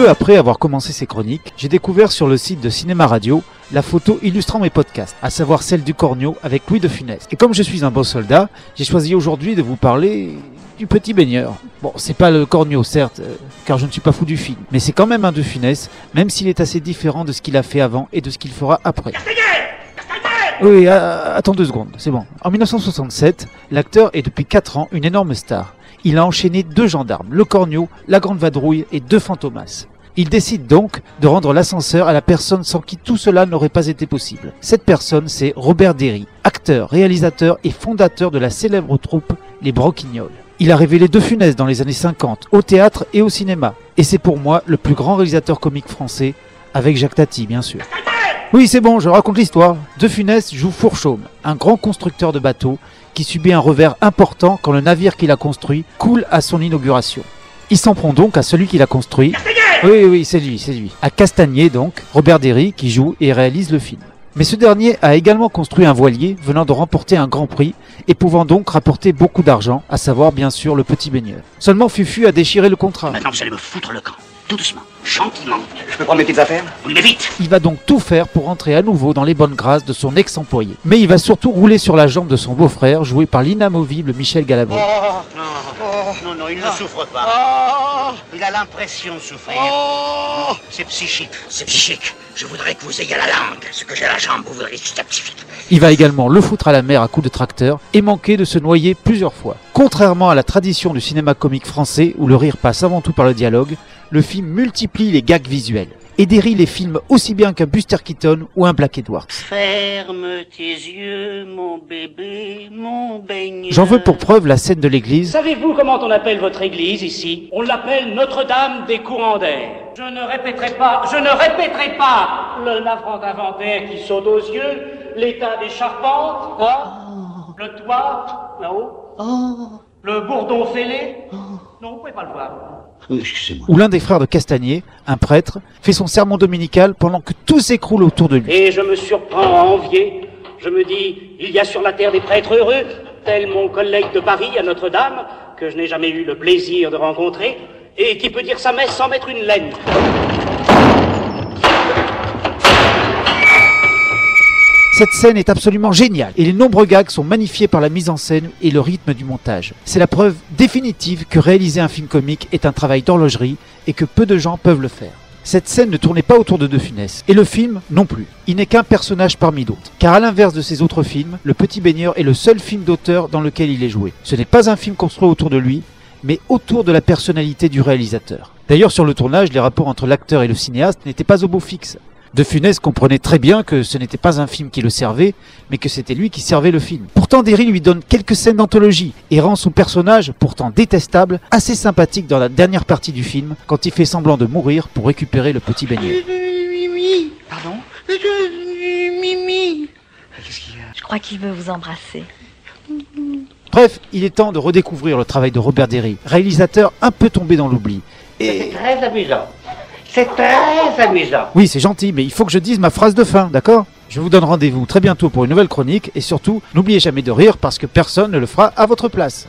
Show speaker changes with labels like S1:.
S1: Peu après avoir commencé ces chroniques, j'ai découvert sur le site de Cinéma Radio la photo illustrant mes podcasts, à savoir celle du Cornio avec Louis de Funès. Et comme je suis un beau soldat, j'ai choisi aujourd'hui de vous parler du petit baigneur. Bon, c'est pas le Cornio, certes, euh, car je ne suis pas fou du film, mais c'est quand même un de Funès, même s'il est assez différent de ce qu'il a fait avant et de ce qu'il fera après. Oui, euh, attends deux secondes, c'est bon. En 1967, l'acteur est depuis 4 ans une énorme star. Il a enchaîné deux gendarmes, le Cornio, la Grande Vadrouille et deux Fantomas. Il décide donc de rendre l'ascenseur à la personne sans qui tout cela n'aurait pas été possible. Cette personne, c'est Robert Derry, acteur, réalisateur et fondateur de la célèbre troupe Les Broquignoles. Il a révélé De Funès dans les années 50, au théâtre et au cinéma. Et c'est pour moi le plus grand réalisateur comique français, avec Jacques Tati bien sûr. Oui, c'est bon, je raconte l'histoire. De Funès joue Fourchaume, un grand constructeur de bateaux qui subit un revers important quand le navire qu'il a construit coule à son inauguration. Il s'en prend donc à celui qui l'a construit. Oui, oui, c'est lui, c'est lui. À Castagnier donc, Robert Derry qui joue et réalise le film. Mais ce dernier a également construit un voilier venant de remporter un grand prix et pouvant donc rapporter beaucoup d'argent, à savoir bien sûr le petit baigneur. Seulement Fufu a déchiré le contrat.
S2: Maintenant, vous allez me foutre le camp. Tout doucement, gentiment.
S3: Je peux prendre mes petites affaires?
S2: Oui, mais vite
S1: Il va donc tout faire pour entrer à nouveau dans les bonnes grâces de son ex-employé. Mais il va surtout rouler sur la jambe de son beau-frère, joué par l'inamovible Michel Galabru.
S2: Non, non, non, il ne souffre pas. Il a l'impression de souffrir. C'est psychique, c'est psychique. Je voudrais que vous ayez la langue. Ce que j'ai à la jambe, vous verrez, c'est psychique.
S1: Il va également le foutre à la mer à coups de tracteur et manquer de se noyer plusieurs fois. Contrairement à la tradition du cinéma comique français où le rire passe avant tout par le dialogue, le film multiplie les gags visuels et dérie les films aussi bien qu'un Buster Keaton ou un Black Edwards.
S2: Ferme tes yeux, mon bébé, mon baigneur.
S1: J'en veux pour preuve la scène de l'église
S4: Savez-vous comment on appelle votre église ici? On l'appelle Notre-Dame des courants d'air. Je ne répéterai pas, je ne répéterai pas le navrant inventaire qui saute aux yeux, l'état des charpentes, hein le toit, là-haut, le bourdon fêlé. Non, vous pouvez pas le voir.
S2: Oui, Excusez-moi.
S1: où l'un des frères de Castagnier, un prêtre, fait son sermon dominical pendant que tout s'écroule autour de lui.
S4: Et je me surprends à envier. Je me dis, il y a sur la terre des prêtres heureux, tel mon collègue de Paris à Notre-Dame, que je n'ai jamais eu le plaisir de rencontrer, et qui peut dire sa messe sans mettre une laine.
S1: Cette scène est absolument géniale et les nombreux gags sont magnifiés par la mise en scène et le rythme du montage. C'est la preuve définitive que réaliser un film comique est un travail d'horlogerie et que peu de gens peuvent le faire. Cette scène ne tournait pas autour de De Funès, et le film non plus. Il n'est qu'un personnage parmi d'autres. Car à l'inverse de ses autres films, Le Petit Baigneur est le seul film d'auteur dans lequel il est joué. Ce n'est pas un film construit autour de lui, mais autour de la personnalité du réalisateur. D'ailleurs, sur le tournage, les rapports entre l'acteur et le cinéaste n'étaient pas au beau fixe. De Funès comprenait très bien que ce n'était pas un film qui le servait, mais que c'était lui qui servait le film. Pourtant, Derry lui donne quelques scènes d'anthologie et rend son personnage, pourtant détestable, assez sympathique dans la dernière partie du film, quand il fait semblant de mourir pour récupérer le petit baigneur.
S2: Pardon
S5: Je crois qu'il veut vous embrasser.
S1: Bref, il est temps de redécouvrir le travail de Robert Derry, réalisateur un peu tombé dans l'oubli.
S2: C'est très amusant. C'est très amusant.
S1: Oui, c'est gentil, mais il faut que je dise ma phrase de fin, d'accord? Je vous donne rendez-vous très bientôt pour une nouvelle chronique et surtout, n'oubliez jamais de rire parce que personne ne le fera à votre place.